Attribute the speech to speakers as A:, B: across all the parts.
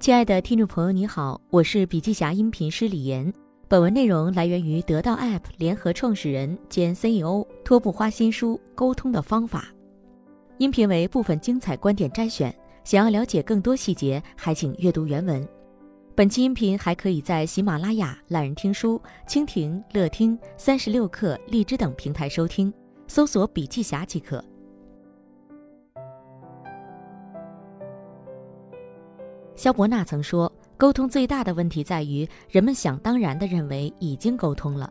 A: 亲爱的听众朋友，你好，我是笔记侠音频师李岩。本文内容来源于得到 App 联合创始人兼 CEO 托布花新书《沟通的方法》。音频为部分精彩观点摘选，想要了解更多细节，还请阅读原文。本期音频还可以在喜马拉雅、懒人听书、蜻蜓、乐听、三十六课、荔枝等平台收听，搜索“笔记侠”即可。肖伯纳曾说：“沟通最大的问题在于，人们想当然地认为已经沟通了，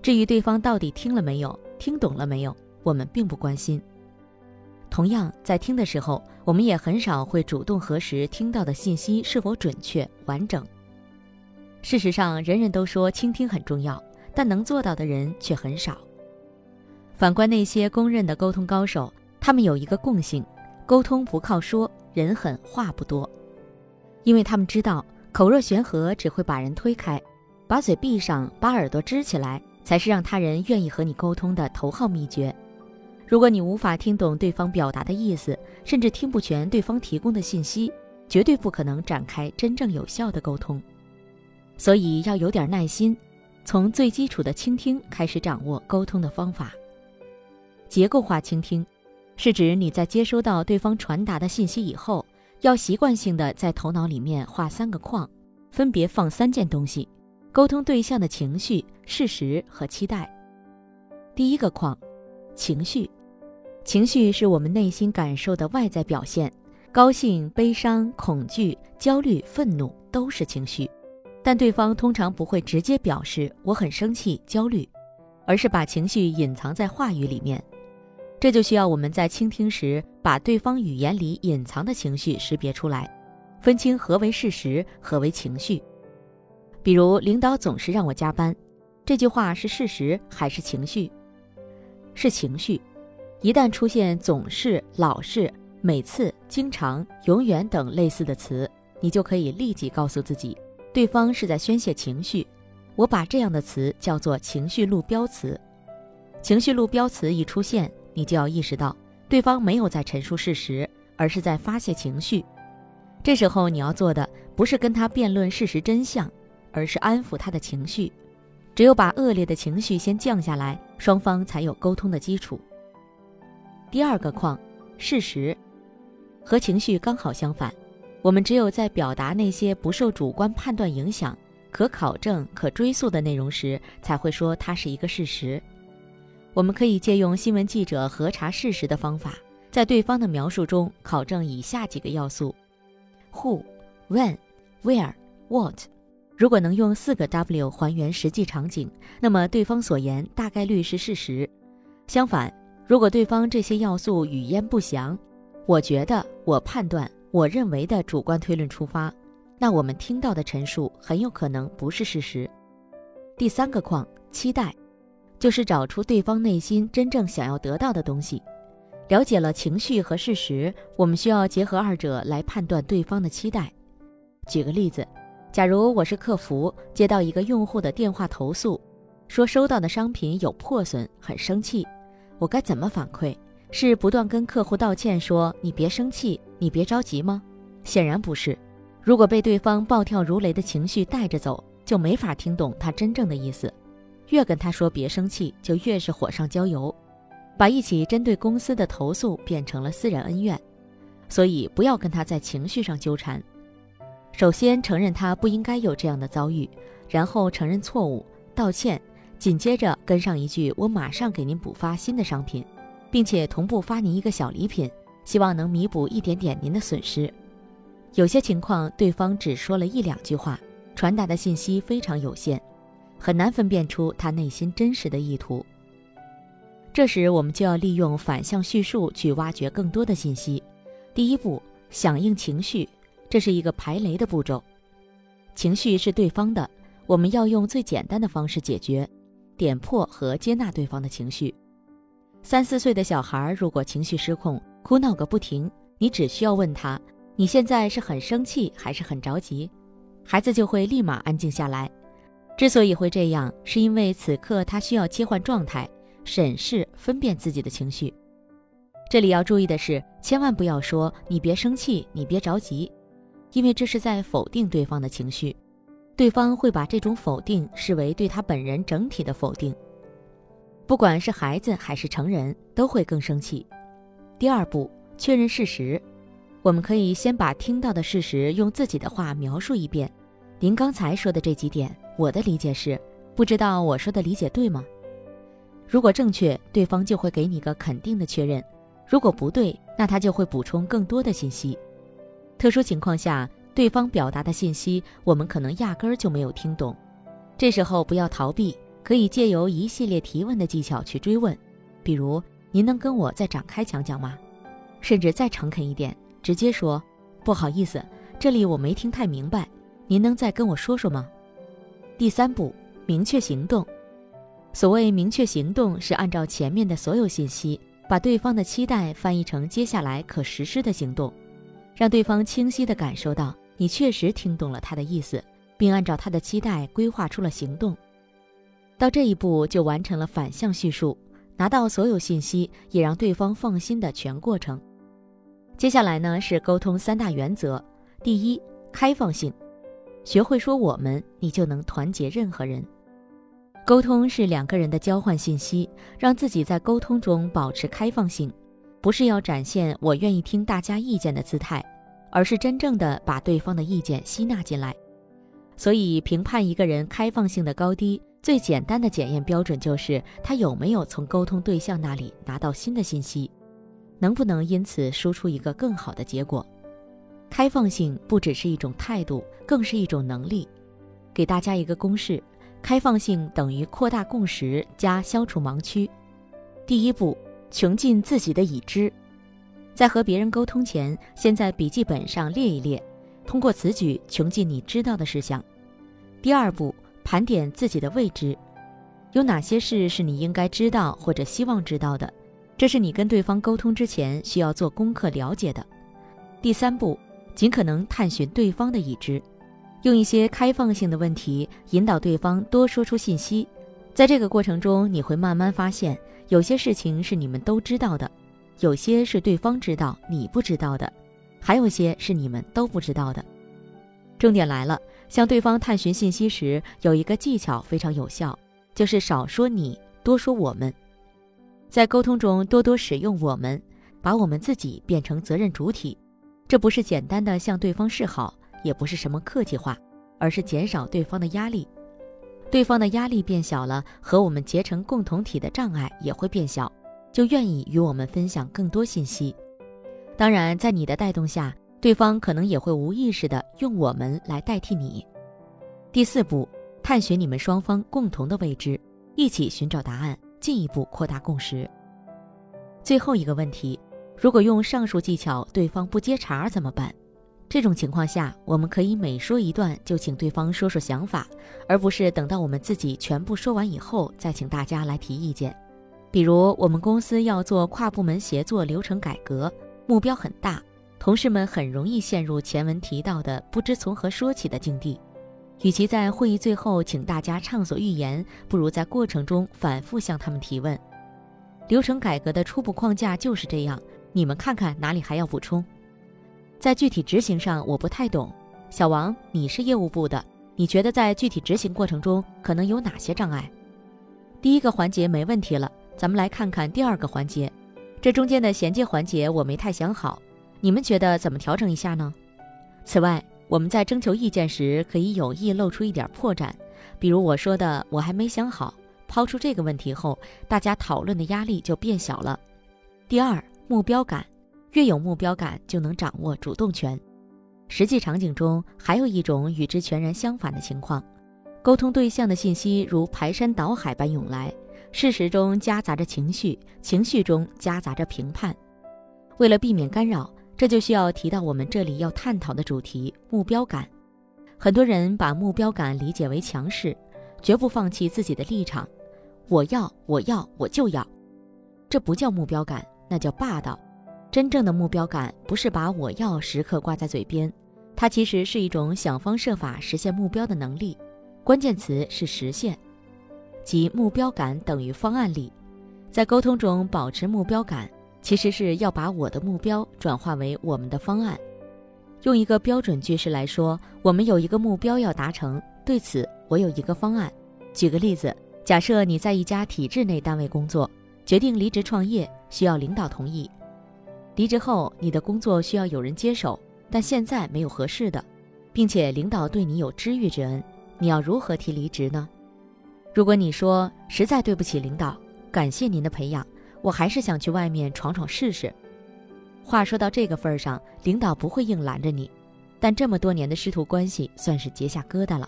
A: 至于对方到底听了没有、听懂了没有，我们并不关心。同样，在听的时候，我们也很少会主动核实听到的信息是否准确、完整。事实上，人人都说倾听很重要，但能做到的人却很少。反观那些公认的沟通高手，他们有一个共性：沟通不靠说，人狠话不多。”因为他们知道，口若悬河只会把人推开，把嘴闭上，把耳朵支起来，才是让他人愿意和你沟通的头号秘诀。如果你无法听懂对方表达的意思，甚至听不全对方提供的信息，绝对不可能展开真正有效的沟通。所以要有点耐心，从最基础的倾听开始掌握沟通的方法。结构化倾听，是指你在接收到对方传达的信息以后。要习惯性的在头脑里面画三个框，分别放三件东西：沟通对象的情绪、事实和期待。第一个框，情绪。情绪是我们内心感受的外在表现，高兴、悲伤、恐惧、焦虑、愤怒都是情绪，但对方通常不会直接表示我很生气、焦虑，而是把情绪隐藏在话语里面。这就需要我们在倾听时，把对方语言里隐藏的情绪识别出来，分清何为事实，何为情绪。比如，领导总是让我加班，这句话是事实还是情绪？是情绪。一旦出现“总是”“老是”“每次”“经常”“永远”等类似的词，你就可以立即告诉自己，对方是在宣泄情绪。我把这样的词叫做情绪路标词。情绪路标词一出现。你就要意识到，对方没有在陈述事实，而是在发泄情绪。这时候你要做的不是跟他辩论事实真相，而是安抚他的情绪。只有把恶劣的情绪先降下来，双方才有沟通的基础。第二个框，事实和情绪刚好相反。我们只有在表达那些不受主观判断影响、可考证、可追溯的内容时，才会说它是一个事实。我们可以借用新闻记者核查事实的方法，在对方的描述中考证以下几个要素：who、when、where、what。如果能用四个 W 还原实际场景，那么对方所言大概率是事实。相反，如果对方这些要素语焉不详，我觉得、我判断、我认为的主观推论出发，那我们听到的陈述很有可能不是事实。第三个框，期待。就是找出对方内心真正想要得到的东西。了解了情绪和事实，我们需要结合二者来判断对方的期待。举个例子，假如我是客服，接到一个用户的电话投诉，说收到的商品有破损，很生气，我该怎么反馈？是不断跟客户道歉，说你别生气，你别着急吗？显然不是。如果被对方暴跳如雷的情绪带着走，就没法听懂他真正的意思。越跟他说别生气，就越是火上浇油，把一起针对公司的投诉变成了私人恩怨。所以不要跟他在情绪上纠缠。首先承认他不应该有这样的遭遇，然后承认错误，道歉，紧接着跟上一句“我马上给您补发新的商品，并且同步发您一个小礼品，希望能弥补一点点您的损失”。有些情况，对方只说了一两句话，传达的信息非常有限。很难分辨出他内心真实的意图。这时，我们就要利用反向叙述去挖掘更多的信息。第一步，响应情绪，这是一个排雷的步骤。情绪是对方的，我们要用最简单的方式解决，点破和接纳对方的情绪。三四岁的小孩如果情绪失控，哭闹个不停，你只需要问他：“你现在是很生气还是很着急？”孩子就会立马安静下来。之所以会这样，是因为此刻他需要切换状态，审视、分辨自己的情绪。这里要注意的是，千万不要说“你别生气，你别着急”，因为这是在否定对方的情绪，对方会把这种否定视为对他本人整体的否定。不管是孩子还是成人，都会更生气。第二步，确认事实。我们可以先把听到的事实用自己的话描述一遍。您刚才说的这几点，我的理解是，不知道我说的理解对吗？如果正确，对方就会给你个肯定的确认；如果不对，那他就会补充更多的信息。特殊情况下，对方表达的信息我们可能压根儿就没有听懂。这时候不要逃避，可以借由一系列提问的技巧去追问，比如：“您能跟我再展开讲讲吗？”甚至再诚恳一点。直接说，不好意思，这里我没听太明白，您能再跟我说说吗？第三步，明确行动。所谓明确行动，是按照前面的所有信息，把对方的期待翻译成接下来可实施的行动，让对方清晰地感受到你确实听懂了他的意思，并按照他的期待规划出了行动。到这一步就完成了反向叙述，拿到所有信息，也让对方放心的全过程。接下来呢是沟通三大原则：第一，开放性，学会说我们，你就能团结任何人。沟通是两个人的交换信息，让自己在沟通中保持开放性，不是要展现我愿意听大家意见的姿态，而是真正的把对方的意见吸纳进来。所以，评判一个人开放性的高低，最简单的检验标准就是他有没有从沟通对象那里拿到新的信息。能不能因此输出一个更好的结果？开放性不只是一种态度，更是一种能力。给大家一个公式：开放性等于扩大共识加消除盲区。第一步，穷尽自己的已知。在和别人沟通前，先在笔记本上列一列，通过此举穷尽你知道的事项。第二步，盘点自己的未知，有哪些事是你应该知道或者希望知道的？这是你跟对方沟通之前需要做功课了解的。第三步，尽可能探寻对方的已知，用一些开放性的问题引导对方多说出信息。在这个过程中，你会慢慢发现，有些事情是你们都知道的，有些是对方知道你不知道的，还有些是你们都不知道的。重点来了，向对方探寻信息时，有一个技巧非常有效，就是少说你，多说我们。在沟通中多多使用“我们”，把我们自己变成责任主体，这不是简单的向对方示好，也不是什么客气话，而是减少对方的压力。对方的压力变小了，和我们结成共同体的障碍也会变小，就愿意与我们分享更多信息。当然，在你的带动下，对方可能也会无意识的用“我们”来代替你。第四步，探寻你们双方共同的未知，一起寻找答案。进一步扩大共识。最后一个问题，如果用上述技巧对方不接茬怎么办？这种情况下，我们可以每说一段就请对方说说想法，而不是等到我们自己全部说完以后再请大家来提意见。比如，我们公司要做跨部门协作流程改革，目标很大，同事们很容易陷入前文提到的不知从何说起的境地。与其在会议最后请大家畅所欲言，不如在过程中反复向他们提问。流程改革的初步框架就是这样，你们看看哪里还要补充？在具体执行上我不太懂，小王，你是业务部的，你觉得在具体执行过程中可能有哪些障碍？第一个环节没问题了，咱们来看看第二个环节，这中间的衔接环节我没太想好，你们觉得怎么调整一下呢？此外。我们在征求意见时，可以有意露出一点破绽，比如我说的“我还没想好”。抛出这个问题后，大家讨论的压力就变小了。第二，目标感，越有目标感，就能掌握主动权。实际场景中，还有一种与之全然相反的情况：沟通对象的信息如排山倒海般涌来，事实中夹杂着情绪，情绪中夹杂着评判。为了避免干扰。这就需要提到我们这里要探讨的主题——目标感。很多人把目标感理解为强势，绝不放弃自己的立场。我要，我要，我就要。这不叫目标感，那叫霸道。真正的目标感不是把我要时刻挂在嘴边，它其实是一种想方设法实现目标的能力。关键词是实现，即目标感等于方案力。在沟通中保持目标感。其实是要把我的目标转化为我们的方案。用一个标准句式来说，我们有一个目标要达成，对此我有一个方案。举个例子，假设你在一家体制内单位工作，决定离职创业，需要领导同意。离职后，你的工作需要有人接手，但现在没有合适的，并且领导对你有知遇之恩，你要如何提离职呢？如果你说实在对不起领导，感谢您的培养，我还是想去外面闯闯试试。话说到这个份儿上，领导不会硬拦着你，但这么多年的师徒关系算是结下疙瘩了。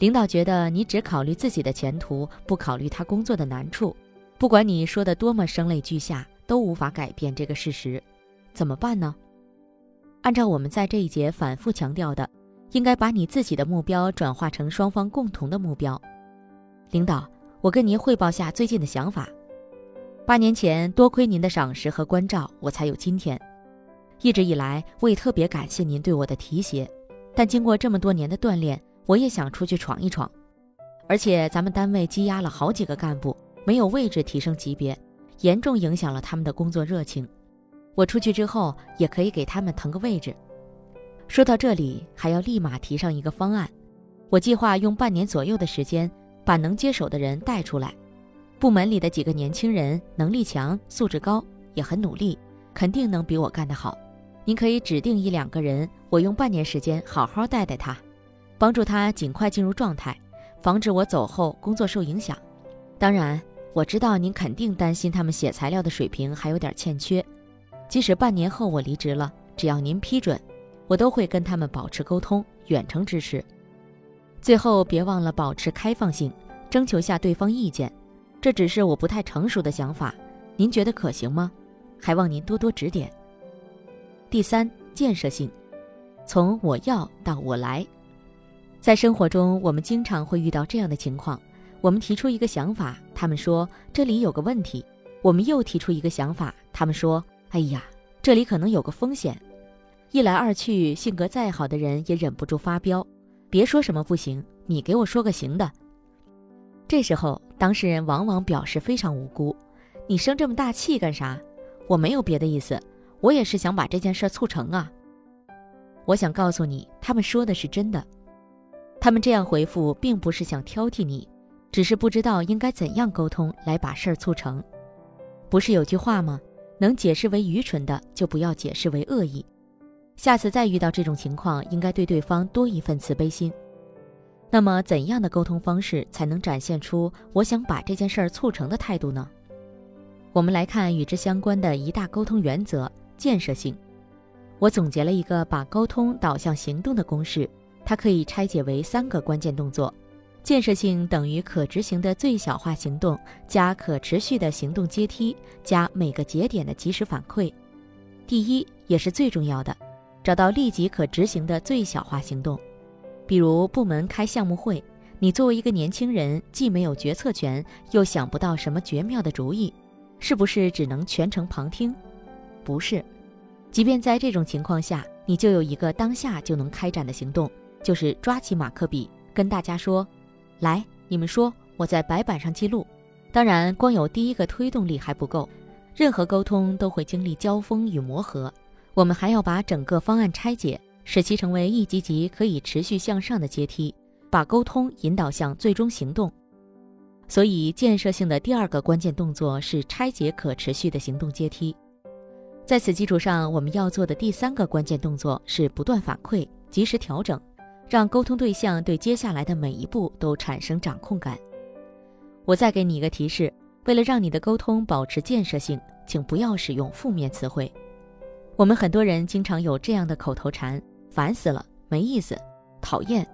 A: 领导觉得你只考虑自己的前途，不考虑他工作的难处，不管你说的多么声泪俱下，都无法改变这个事实。怎么办呢？按照我们在这一节反复强调的，应该把你自己的目标转化成双方共同的目标。领导，我跟您汇报下最近的想法。八年前，多亏您的赏识和关照，我才有今天。一直以来，我也特别感谢您对我的提携。但经过这么多年的锻炼，我也想出去闯一闯。而且，咱们单位积压了好几个干部，没有位置提升级别，严重影响了他们的工作热情。我出去之后，也可以给他们腾个位置。说到这里，还要立马提上一个方案。我计划用半年左右的时间，把能接手的人带出来。部门里的几个年轻人能力强、素质高，也很努力，肯定能比我干得好。您可以指定一两个人，我用半年时间好好带带他，帮助他尽快进入状态，防止我走后工作受影响。当然，我知道您肯定担心他们写材料的水平还有点欠缺。即使半年后我离职了，只要您批准，我都会跟他们保持沟通，远程支持。最后别忘了保持开放性，征求下对方意见。这只是我不太成熟的想法，您觉得可行吗？还望您多多指点。第三，建设性，从我要到我来，在生活中我们经常会遇到这样的情况：我们提出一个想法，他们说这里有个问题；我们又提出一个想法，他们说哎呀，这里可能有个风险。一来二去，性格再好的人也忍不住发飙，别说什么不行，你给我说个行的。这时候，当事人往往表示非常无辜：“你生这么大气干啥？我没有别的意思，我也是想把这件事促成啊。”我想告诉你，他们说的是真的。他们这样回复，并不是想挑剔你，只是不知道应该怎样沟通来把事儿促成。不是有句话吗？能解释为愚蠢的，就不要解释为恶意。下次再遇到这种情况，应该对对方多一份慈悲心。那么，怎样的沟通方式才能展现出我想把这件事儿促成的态度呢？我们来看与之相关的一大沟通原则：建设性。我总结了一个把沟通导向行动的公式，它可以拆解为三个关键动作：建设性等于可执行的最小化行动加可持续的行动阶梯加每个节点的及时反馈。第一，也是最重要的，找到立即可执行的最小化行动。比如部门开项目会，你作为一个年轻人，既没有决策权，又想不到什么绝妙的主意，是不是只能全程旁听？不是，即便在这种情况下，你就有一个当下就能开展的行动，就是抓起马克笔，跟大家说：“来，你们说，我在白板上记录。”当然，光有第一个推动力还不够，任何沟通都会经历交锋与磨合，我们还要把整个方案拆解。使其成为一级级可以持续向上的阶梯，把沟通引导向最终行动。所以，建设性的第二个关键动作是拆解可持续的行动阶梯。在此基础上，我们要做的第三个关键动作是不断反馈、及时调整，让沟通对象对接下来的每一步都产生掌控感。我再给你一个提示：为了让你的沟通保持建设性，请不要使用负面词汇。我们很多人经常有这样的口头禅。烦死了，没意思，讨厌，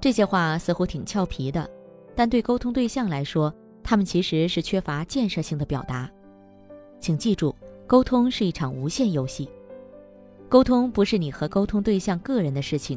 A: 这些话似乎挺俏皮的，但对沟通对象来说，他们其实是缺乏建设性的表达。请记住，沟通是一场无限游戏，沟通不是你和沟通对象个人的事情，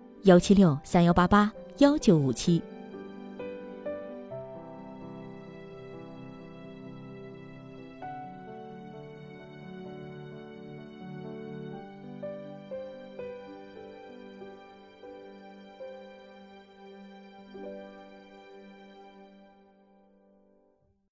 A: 幺七六三幺八八幺九五七。